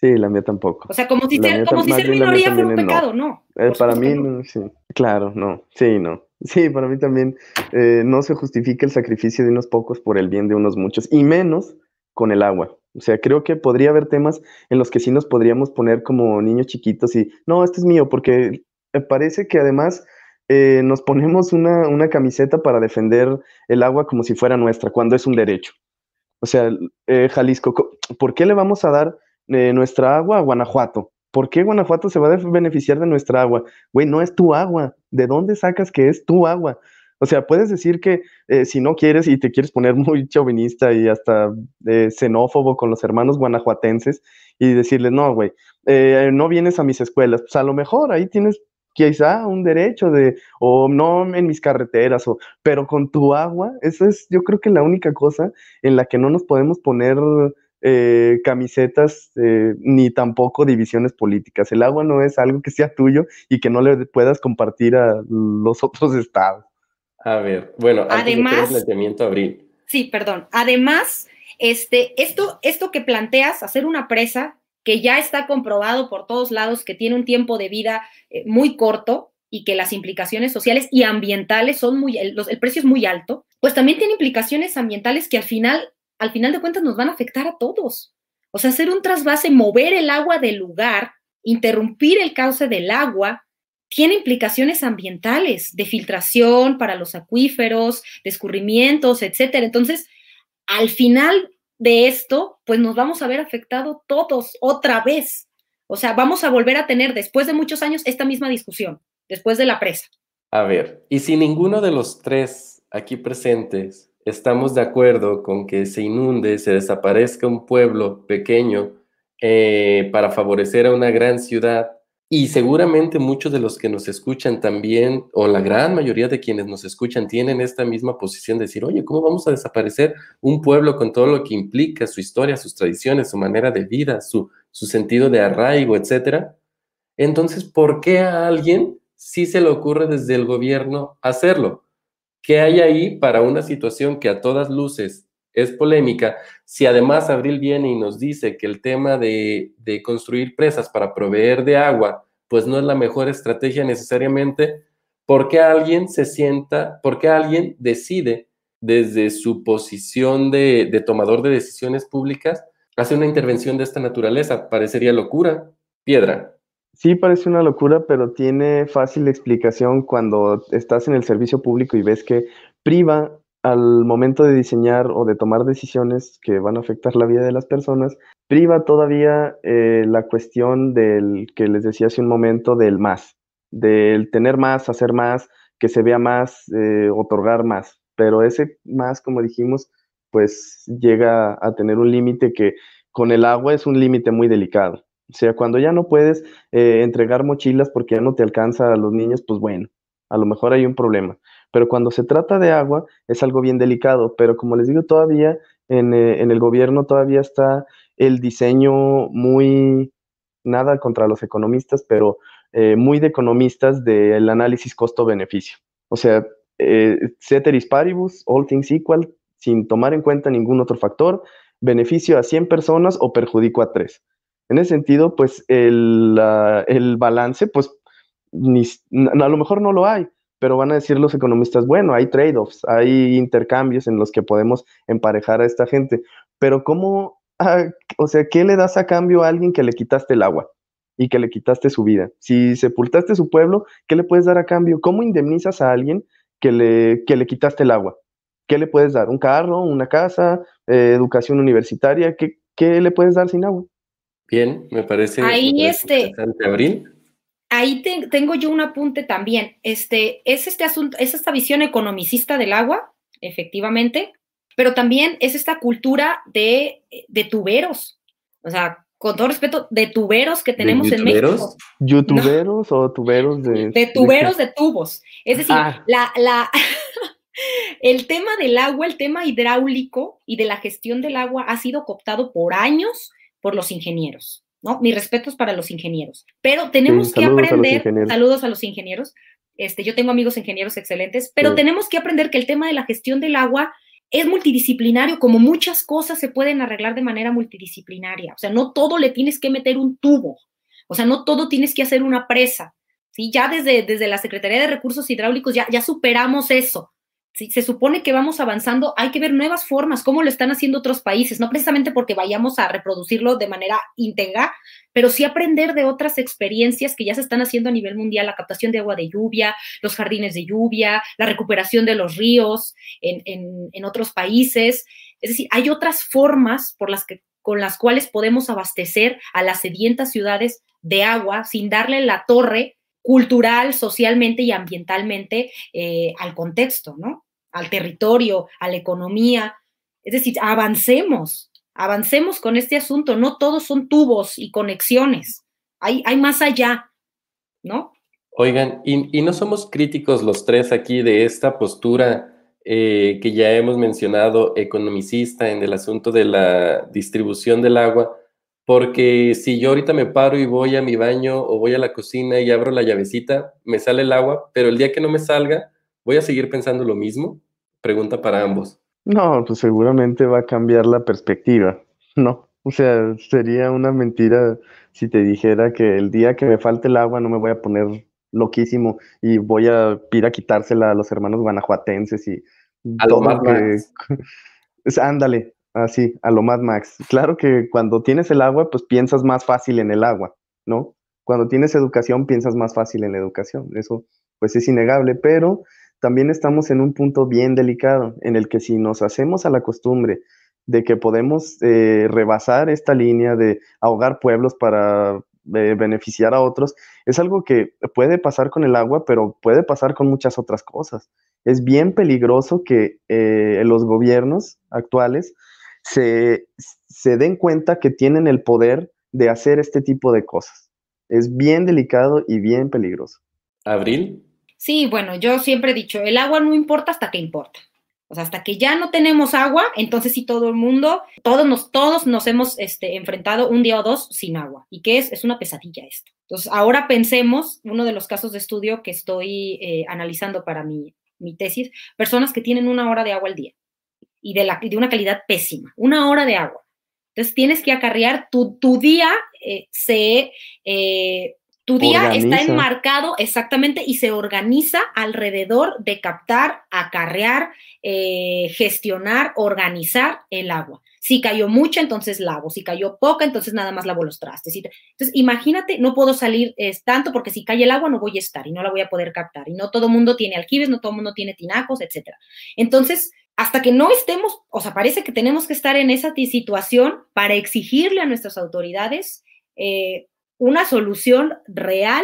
S2: Sí, la mía tampoco.
S3: O sea, como si, ser, como si ser minoría fuera un pecado, no.
S2: Eh, para mí, no. sí, claro, no, sí, no. Sí, para mí también eh, no se justifica el sacrificio de unos pocos por el bien de unos muchos, y menos con el agua. O sea, creo que podría haber temas en los que sí nos podríamos poner como niños chiquitos y, no, este es mío, porque parece que además eh, nos ponemos una, una, camiseta para defender el agua como si fuera nuestra, cuando es un derecho. O sea, eh, Jalisco, ¿por qué le vamos a dar eh, nuestra agua a Guanajuato? ¿Por qué Guanajuato se va a beneficiar de nuestra agua? Güey, no es tu agua. ¿De dónde sacas que es tu agua? O sea, puedes decir que eh, si no quieres y te quieres poner muy chauvinista y hasta eh, xenófobo con los hermanos guanajuatenses y decirles, no, güey, eh, no vienes a mis escuelas, pues a lo mejor ahí tienes quizá un derecho de, o no en mis carreteras, o, pero con tu agua, eso es yo creo que la única cosa en la que no nos podemos poner camisetas ni tampoco divisiones políticas. El agua no es algo que sea tuyo y que no le puedas compartir a los otros estados.
S1: A ver, bueno,
S3: además,
S1: planteamiento abril.
S3: Sí, perdón. Además, este, esto, esto que planteas, hacer una presa que ya está comprobado por todos lados que tiene un tiempo de vida eh, muy corto y que las implicaciones sociales y ambientales son muy, el, el precio es muy alto, pues también tiene implicaciones ambientales que al final, al final de cuentas nos van a afectar a todos. O sea, hacer un trasvase, mover el agua del lugar, interrumpir el cauce del agua, tiene implicaciones ambientales, de filtración para los acuíferos, de escurrimientos, etcétera. Entonces, al final de esto, pues nos vamos a ver afectados todos otra vez. O sea, vamos a volver a tener después de muchos años esta misma discusión, después de la presa.
S1: A ver, y si ninguno de los tres aquí presentes estamos de acuerdo con que se inunde, se desaparezca un pueblo pequeño eh, para favorecer a una gran ciudad, y seguramente muchos de los que nos escuchan también, o la gran mayoría de quienes nos escuchan, tienen esta misma posición de decir, oye, ¿cómo vamos a desaparecer un pueblo con todo lo que implica, su historia, sus tradiciones, su manera de vida, su, su sentido de arraigo, etcétera? Entonces, ¿por qué a alguien sí se le ocurre desde el gobierno hacerlo? ¿Qué hay ahí para una situación que a todas luces es polémica, si además Abril viene y nos dice que el tema de, construir presas para proveer de agua, pues no es la mejor estrategia necesariamente, ¿por qué alguien se sienta, por qué alguien decide desde su posición de, de tomador de decisiones públicas hacer una intervención de esta naturaleza? Parecería locura. Piedra.
S2: Sí, parece una locura, pero tiene fácil explicación cuando estás en el servicio público y ves que priva al momento de diseñar o de tomar decisiones que van a afectar la vida de las personas, priva todavía eh, la cuestión del que les decía hace un momento del más, del tener más, hacer más, que se vea más, eh, otorgar más. Pero ese más, como dijimos, pues llega a tener un límite que con el agua es un límite muy delicado. O sea, cuando ya no puedes eh, entregar mochilas porque ya no te alcanza a los niños, pues bueno, a lo mejor hay un problema. Pero cuando se trata de agua es algo bien delicado, pero como les digo, todavía en, eh, en el gobierno todavía está el diseño muy, nada contra los economistas, pero eh, muy de economistas del análisis costo-beneficio. O sea, eh, ceteris paribus, all things equal, sin tomar en cuenta ningún otro factor, beneficio a 100 personas o perjudico a 3. En ese sentido, pues el, el balance, pues a lo mejor no lo hay, pero van a decir los economistas, bueno, hay trade-offs, hay intercambios en los que podemos emparejar a esta gente, pero ¿cómo, ah, o sea, qué le das a cambio a alguien que le quitaste el agua y que le quitaste su vida? Si sepultaste su pueblo, ¿qué le puedes dar a cambio? ¿Cómo indemnizas a alguien que le, que le quitaste el agua? ¿Qué le puedes dar? ¿Un carro, una casa, eh, educación universitaria? ¿Qué, ¿Qué, le puedes dar sin agua?
S1: Bien, me parece.
S3: Ahí este.
S1: Abril
S3: ahí tengo yo un apunte también. Este, es este asunto, es esta visión economicista del agua, efectivamente, pero también es esta cultura de, de tuberos. O sea, con todo respeto, de tuberos que tenemos en México.
S2: ¿Youtuberos o tuberos de.?
S3: De tuberos de, tubos. Es decir, ah. la, la el tema del agua, el tema hidráulico y de la gestión del agua ha sido cooptado por años por los ingenieros. ¿No? Mis respetos para los ingenieros. Pero tenemos que aprender, saludos a los ingenieros, este, yo tengo amigos ingenieros excelentes, pero tenemos que aprender que el tema de la gestión del agua es multidisciplinario, como muchas cosas se pueden arreglar de manera multidisciplinaria. O sea, no todo le tienes que meter un tubo, o sea, no todo tienes que hacer una presa. ¿sí? Ya desde, desde la Secretaría de Recursos Hidráulicos ya, ya superamos eso se supone que vamos avanzando, hay que ver nuevas formas, cómo lo están haciendo otros países, no precisamente porque vayamos a reproducirlo de manera íntegra, pero sí aprender de otras experiencias que ya se están haciendo a nivel mundial, la captación de agua de lluvia, los jardines de lluvia, la recuperación de los ríos en, en otros países. Es decir, hay otras formas por las que, con las cuales podemos abastecer a las sedientas ciudades de agua sin darle la torre cultural, socialmente y ambientalmente eh, al contexto, ¿no? Al territorio, a la economía. Es decir, avancemos, avancemos con este asunto. No todos son tubos y conexiones. Hay, hay más allá, ¿no?
S1: Oigan, y, no somos críticos los tres aquí de esta postura eh, que ya hemos mencionado, economicista en el asunto de la distribución del agua, porque si yo ahorita me paro y voy a mi baño o voy a la cocina y abro la llavecita, me sale el agua, pero el día que no me salga, ¿voy a seguir pensando lo mismo? Pregunta para ambos.
S2: No, pues seguramente va a cambiar la perspectiva, ¿no? O sea, sería una mentira si te dijera que el día que me falte el agua no me voy a poner loquísimo y voy a ir a quitársela a los hermanos guanajuatenses y
S1: a todo lo que...
S2: Ándale, Así, a lo más Max. Claro que cuando tienes el agua, pues piensas más fácil en el agua, ¿no? Cuando tienes educación, piensas más fácil en la educación. Eso, pues es innegable, pero también estamos en un punto bien delicado, en el que si nos hacemos a la costumbre de que podemos eh, rebasar esta línea de ahogar pueblos para eh, beneficiar a otros, es algo que puede pasar con el agua, pero puede pasar con muchas otras cosas. Es bien peligroso que eh, los gobiernos actuales se, den cuenta que tienen el poder de hacer este tipo de cosas. Es bien delicado y bien peligroso.
S1: ¿Abril?
S3: Sí, bueno, yo siempre he dicho, el agua no importa hasta que importa. O sea, hasta que ya no tenemos agua, entonces sí todo el mundo, todos nos, todos nos hemos este, enfrentado un día o dos sin agua. ¿Y qué es? Es una pesadilla esto. Entonces, ahora pensemos, uno de los casos de estudio que estoy eh, analizando para mi, mi tesis, personas que tienen una hora de agua al día y de, la, de una calidad pésima, una hora de agua. Entonces tienes que acarrear, tu, tu día eh, se... Eh, tu día está enmarcado exactamente y se organiza alrededor de captar, acarrear, eh, gestionar, organizar el agua. Si cayó mucha, entonces lavo. Si cayó poca, entonces nada más lavo los trastes. Entonces, imagínate, no puedo salir tanto porque si cae el agua no voy a estar y no la voy a poder captar. Y no todo el mundo tiene aljibes, no todo el mundo tiene tinacos, etc. Entonces, hasta que no estemos, o sea, parece que tenemos que estar en esa situación para exigirle a nuestras autoridades eh, una solución real,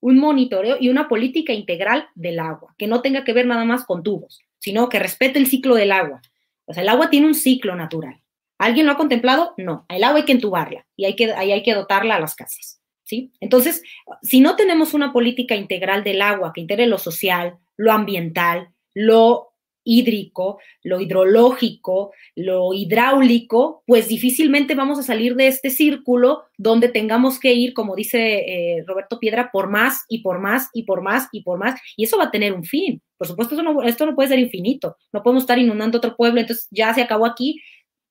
S3: un monitoreo y una política integral del agua, que no tenga que ver nada más con tubos, sino que respete el ciclo del agua. O sea, el agua tiene un ciclo natural. ¿Alguien lo ha contemplado? No. El agua hay que entubarla y hay que, hay que dotarla a las casas. ¿sí? Entonces, si no tenemos una política integral del agua que integre lo social, lo ambiental, lo hídrico, lo hidrológico, lo hidráulico, pues difícilmente vamos a salir de este círculo donde tengamos que ir, como dice eh, Roberto Piedra, por más y por más y por más y por más, y eso va a tener un fin. Por supuesto, esto no puede ser infinito, no podemos estar inundando otro pueblo, entonces ya se acabó aquí,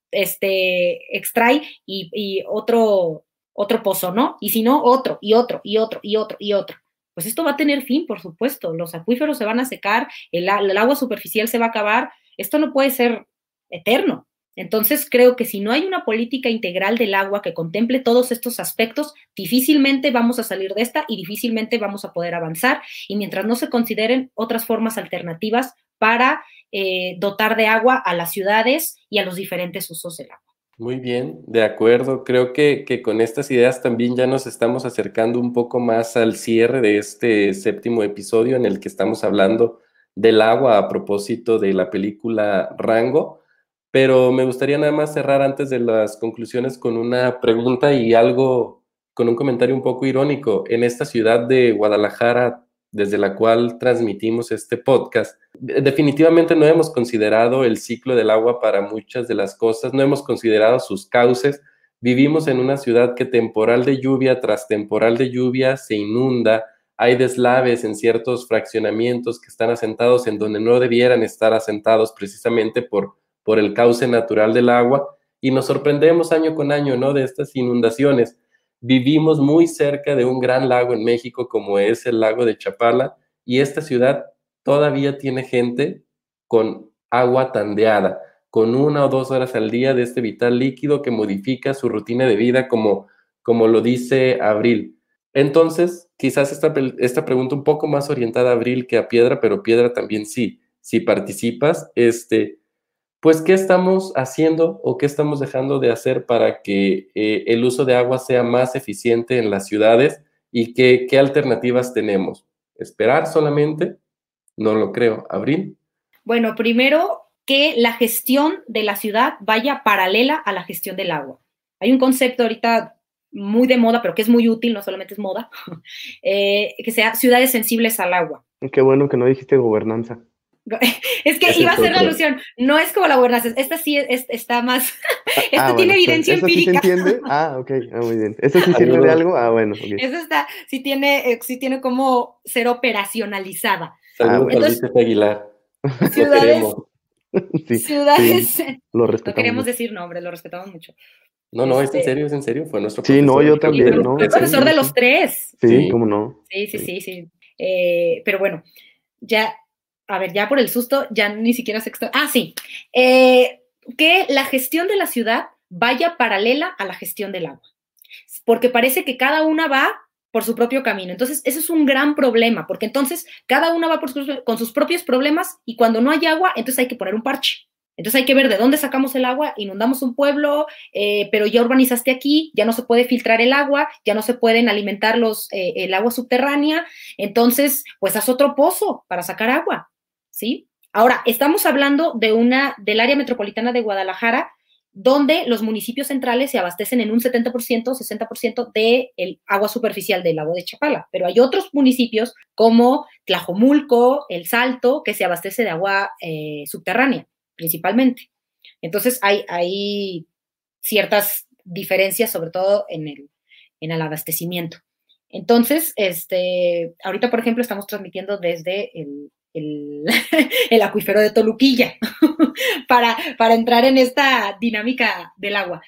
S3: este, extrae y, y otro, otro pozo, ¿no? Y si no, otro, y otro, y otro, y otro, y otro pues esto va a tener fin, por supuesto. Los acuíferos se van a secar, el, agua superficial se va a acabar. Esto no puede ser eterno. Entonces, creo que si no hay una política integral del agua que contemple todos estos aspectos, difícilmente vamos a salir de esta y difícilmente vamos a poder avanzar. Y mientras no se consideren otras formas alternativas para eh, dotar de agua a las ciudades y a los diferentes usos del agua.
S1: Muy bien, de acuerdo. Creo que, con estas ideas también ya nos estamos acercando un poco más al cierre de este séptimo episodio en el que estamos hablando del agua a propósito de la película Rango. Pero me gustaría nada más cerrar antes de las conclusiones con una pregunta y algo, con un comentario un poco irónico. En esta ciudad de Guadalajara desde la cual transmitimos este podcast, definitivamente no hemos considerado el ciclo del agua para muchas de las cosas, no hemos considerado sus cauces. Vivimos en una ciudad que temporal de lluvia tras temporal de lluvia se inunda, hay deslaves en ciertos fraccionamientos que están asentados en donde no debieran estar asentados precisamente por, por el cauce natural del agua y nos sorprendemos año con año, ¿no? De estas inundaciones Vivimos muy cerca de un gran lago en México como es el lago de Chapala y esta ciudad todavía tiene gente con agua tandeada, con una o dos horas al día de este vital líquido que modifica su rutina de vida como, como lo dice Abril. Entonces, quizás esta, esta pregunta un poco más orientada a Abril que a Piedra, pero Piedra también sí, si participas, este, pues, ¿qué estamos haciendo o qué estamos dejando de hacer para que eh, el uso de agua sea más eficiente en las ciudades y qué, qué alternativas tenemos? ¿Esperar solamente? No lo creo. ¿Abril?
S3: Bueno, primero que la gestión de la ciudad vaya paralela a la gestión del agua. Hay un concepto ahorita muy de moda, pero que es muy útil, no solamente es moda, eh, que sea ciudades sensibles al agua.
S2: Qué bueno que no dijiste gobernanza.
S3: Es que iba a ser la alusión. No es como la gobernanza. Esta sí está más. Ah, Esto
S2: ah,
S3: tiene evidencia empírica.
S2: Sí se entiende? Ah, ok. Ah, muy bien. ¿Eso sí sirve de algo? Ah, bueno.
S3: Eso está, sí tiene, eh, sí tiene como ser operacionalizada.
S1: Saludos Entonces, Aguilar.
S3: Ciudades.
S2: sí,
S3: ciudades.
S2: lo respetamos.
S3: No queremos decir nombre, lo respetamos mucho.
S1: No, no, es en este serio, es en serio, fue nuestro
S2: Sí, no, yo también, ¿no?
S3: Fue profesor de los tres.
S2: Sí, cómo no.
S3: Sí, sí, sí, sí. Eh, pero bueno, ya a ver, ya por el susto, ya ni siquiera sé Ah, sí. Eh, que la gestión de la ciudad vaya paralela a la gestión del agua. Porque parece que cada una va por su propio camino. Entonces, eso es un gran problema, porque entonces cada una va con sus propios problemas y cuando no hay agua, entonces hay que poner un parche. Entonces hay que ver de dónde sacamos el agua, inundamos un pueblo, eh, pero ya urbanizaste aquí, ya no se puede filtrar el agua, ya no se pueden alimentar los, eh, el agua subterránea, entonces pues haz otro pozo para sacar agua. ¿Sí? Ahora, estamos hablando de una, del área metropolitana de Guadalajara, donde los municipios centrales se abastecen en un 70%, 60% del el agua superficial del lago de Chapala, pero hay otros municipios como Tlajomulco, El Salto, que se abastece de agua eh, subterránea, principalmente. Entonces, hay, hay ciertas diferencias, sobre todo en el, en el abastecimiento. Entonces, este, ahorita, por ejemplo, estamos transmitiendo desde el, el, acuífero de Toluquilla para, para, entrar en esta dinámica del agua.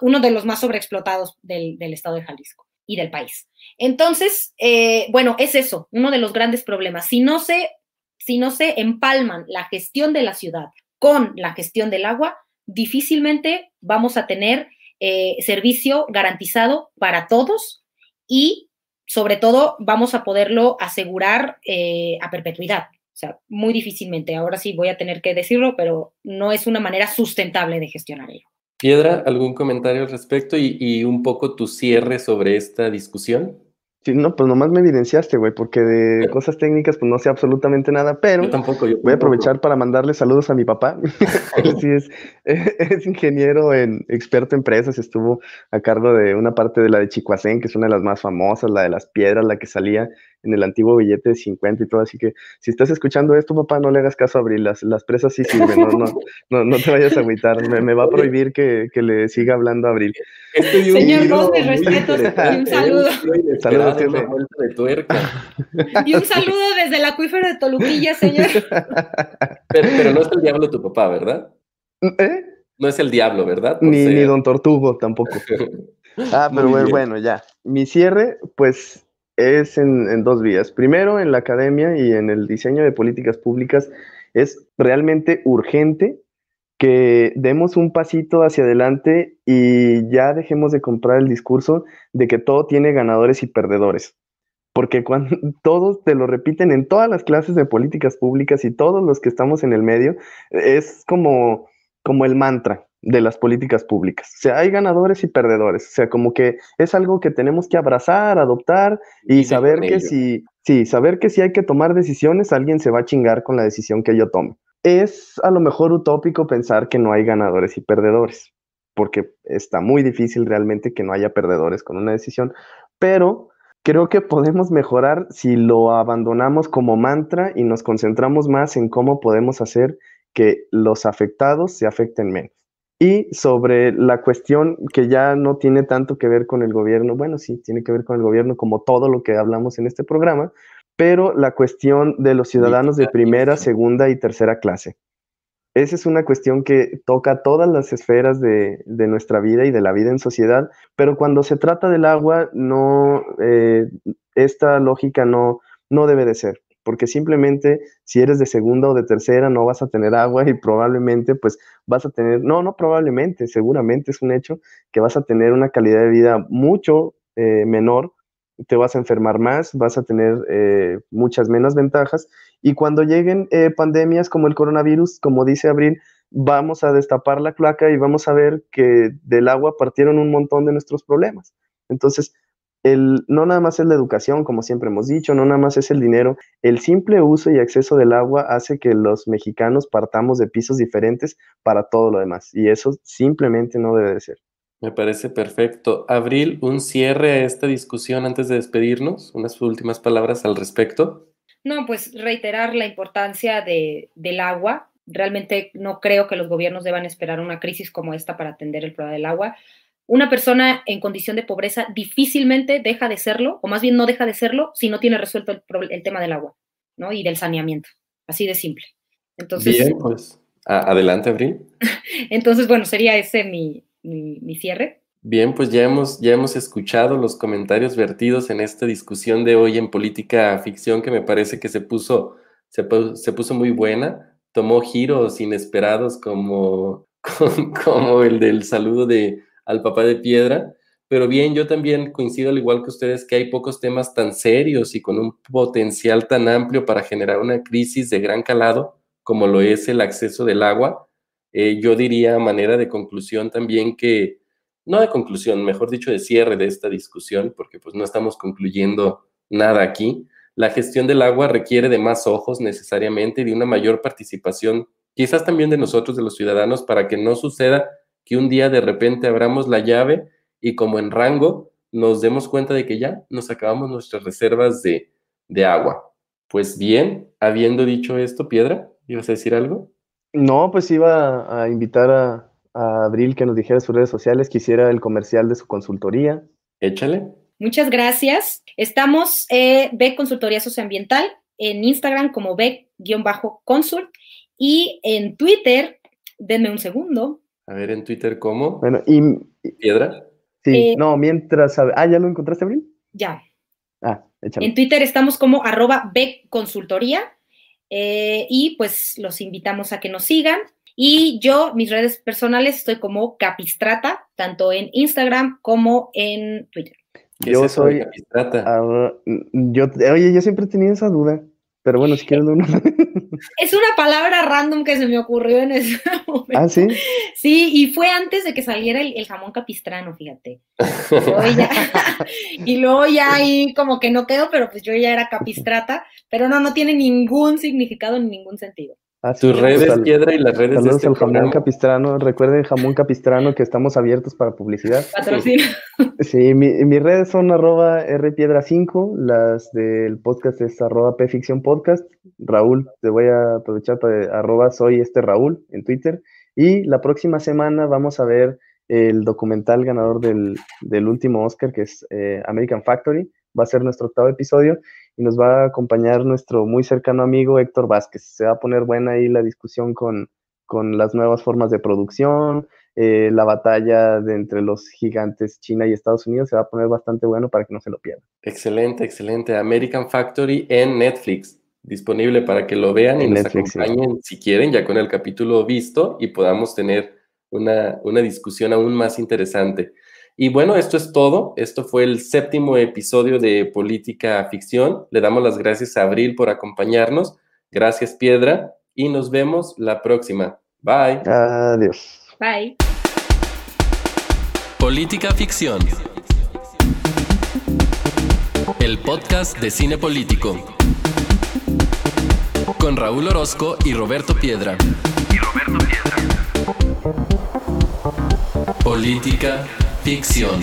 S3: uno de los más sobreexplotados del, estado de Jalisco y del país. Entonces, eh, bueno, es eso, uno de los grandes problemas. Si no, se, si no se empalman la gestión de la ciudad con la gestión del agua, difícilmente vamos a tener eh, servicio garantizado para todos y sobre todo vamos a poderlo asegurar eh, a perpetuidad. O sea, muy difícilmente. Ahora sí voy a tener que decirlo, pero no es una manera sustentable de gestionar ello.
S1: Piedra, ¿algún comentario al respecto y, un poco tu cierre sobre esta discusión?
S2: Sí, no, pues nomás me evidenciaste, güey, porque de cosas técnicas pues no sé absolutamente nada, pero
S1: Yo tampoco, yo
S2: voy a aprovechar para mandarle saludos a mi papá. Él sí es, es ingeniero en experto en empresas, estuvo a cargo de una parte de la de Chicoacén, que es una de las más famosas, la de las piedras, la que salía en el antiguo billete de 50 y todo, así que si estás escuchando esto, papá, no le hagas caso a Abril, las, las presas sí sirven, no, no, no, no te vayas a agüitar, me, me va a prohibir que, que le siga hablando a Abril.
S3: Señor
S1: muy
S3: respetos y un saludo.
S2: Saludos,
S1: una vuelta de tuerca.
S3: Y un saludo desde el acuífero de Toluquilla, señor.
S1: Pero, pero no es el diablo tu papá, ¿verdad?
S2: ¿Eh?
S1: No es el diablo, ¿verdad? Por
S2: Ni,
S1: ser-
S2: ni Don Tortugo tampoco. Ah, pero bueno, ya. Mi cierre, pues, es en, dos vías. Primero, en la academia y en el diseño de políticas públicas, es realmente urgente que demos un pasito hacia adelante y ya dejemos de comprar el discurso de que todo tiene ganadores y perdedores. Porque cuando todos te lo repiten en todas las clases de políticas públicas y todos los que estamos en el medio, es como, como el mantra de las políticas públicas. O sea, hay ganadores y perdedores. O sea, como que es algo que tenemos que abrazar, adoptar y saber que
S1: ello.
S2: si, sí, saber que si hay que tomar decisiones, alguien se va a chingar con la decisión que yo tome. Es a lo mejor utópico pensar que no hay ganadores y perdedores, porque está muy difícil realmente que no haya perdedores con una decisión, pero creo que podemos mejorar si lo abandonamos como mantra y nos concentramos más en cómo podemos hacer que los afectados se afecten menos. Y sobre la cuestión que ya no tiene tanto que ver con el gobierno, bueno, sí, tiene que ver con el gobierno como todo lo que hablamos en este programa, pero la cuestión de los ciudadanos de primera, segunda y tercera clase. Esa es una cuestión que toca todas las esferas de, de nuestra vida y de la vida en sociedad, pero cuando se trata del agua, no, eh, esta lógica no, no debe de ser, porque simplemente si eres de segunda o de tercera no vas a tener agua y probablemente pues vas a tener, no, no probablemente, seguramente es un hecho que vas a tener una calidad de vida mucho eh, menor, te vas a enfermar más, vas a tener eh, muchas menos ventajas y cuando lleguen eh, pandemias como el coronavirus, como dice Abril, vamos a destapar la cloaca y vamos a ver que del agua partieron un montón de nuestros problemas. Entonces, el, no nada más es la educación, como siempre hemos dicho, no nada más es el dinero, el simple uso y acceso del agua hace que los mexicanos partamos de pisos diferentes para todo lo demás y eso simplemente no debe de ser.
S1: Me parece perfecto. Abril, un cierre a esta discusión antes de despedirnos, unas últimas palabras al respecto.
S3: No, pues reiterar la importancia de, del agua. Realmente no creo que los gobiernos deban esperar una crisis como esta para atender el problema del agua. Una persona en condición de pobreza difícilmente deja de serlo, o más bien no deja de serlo, si no tiene resuelto el, el tema del agua ¿no? y del saneamiento. Así de simple. Entonces,
S1: Bien, pues adelante, Abril.
S3: entonces, bueno, sería ese mi, mi, mi cierre.
S1: Bien, pues ya hemos, ya hemos escuchado los comentarios vertidos en esta discusión de hoy en política ficción que me parece que se puso, se, pu- se puso muy buena, tomó giros inesperados como, como, como el del saludo de, al papá de piedra, pero bien, yo también coincido al igual que ustedes que hay pocos temas tan serios y con un potencial tan amplio para generar una crisis de gran calado como lo es el acceso del agua. Eh, yo diría a manera de conclusión también que no de conclusión, mejor dicho, de cierre de esta discusión, porque pues no estamos concluyendo nada aquí. La gestión del agua requiere de más ojos necesariamente y de una mayor participación, quizás también de nosotros, de los ciudadanos, para que no suceda que un día de repente abramos la llave y como en rango nos demos cuenta de que ya nos acabamos nuestras reservas de, de agua. Pues bien, habiendo dicho esto, Piedra, ¿ibas a decir algo?
S2: No, pues iba a invitar a, a Abril que nos dijera sus redes sociales, quisiera el comercial de su consultoría.
S1: Échale.
S3: Muchas gracias. Estamos eh, B Consultoría Socioambiental en Instagram como B-consult y en Twitter, denme un segundo.
S1: A ver, en Twitter, ¿cómo?
S2: Bueno, y,
S1: Piedra.
S2: sí,
S3: Eh,
S2: no, mientras, ah, ¿ya lo encontraste, Abril?
S3: Ya.
S2: Ah, échale.
S3: En Twitter estamos como arroba Consultoría eh, y pues los invitamos a que nos sigan. Y yo, mis redes personales, estoy como Capistrata, tanto en Instagram como en Twitter.
S1: ¿Qué
S2: Yo
S1: es
S2: soy,
S1: Capistrata?
S2: ah, yo, oye, yo siempre he tenido esa duda, pero bueno, si quieres uno.
S3: Es una palabra random que se me ocurrió en ese momento.
S2: Ah, sí.
S3: Sí, y fue antes de que saliera el, el jamón capistrano, fíjate. Y luego, ya, y luego ya ahí como que no quedó, pero pues yo ya era capistrata, pero no, no tiene ningún significado ni ningún sentido.
S2: Ah, sí,
S1: Tus redes, Piedra, y las redes de
S2: Saludos
S1: este
S2: al jamón
S1: programa.
S2: capistrano. Recuerden, jamón capistrano, que estamos abiertos para publicidad.
S3: Patrocina.
S2: Sí, mi- mis redes son arroba rpiedra5, las del podcast es arroba pficción podcast. Raúl, te voy a aprovechar para arroba soy este Raúl en Twitter. Y la próxima semana vamos a ver el documental ganador del, del último Oscar, que es eh, American Factory. Va a ser nuestro octavo episodio y nos va a acompañar nuestro muy cercano amigo Héctor Vázquez. Se va a poner buena ahí la discusión con, con las nuevas formas de producción, eh, la batalla de entre los gigantes China y Estados Unidos se va a poner bastante bueno para que no se lo pierdan.
S1: Excelente, excelente. American Factory en Netflix, disponible para que lo vean y nos
S2: Netflix, sí.
S1: acompañen si quieren, ya con el capítulo visto y podamos tener una, una discusión aún más interesante. Y bueno, esto es todo. Esto fue el séptimo episodio de Política Ficción. Le damos las gracias a Abril por acompañarnos. Gracias, Piedra. Y nos vemos la próxima. Bye.
S2: Adiós.
S3: Bye.
S4: Política Ficción. El podcast de cine político. Con Raúl Orozco y Roberto Piedra. Política Ficción.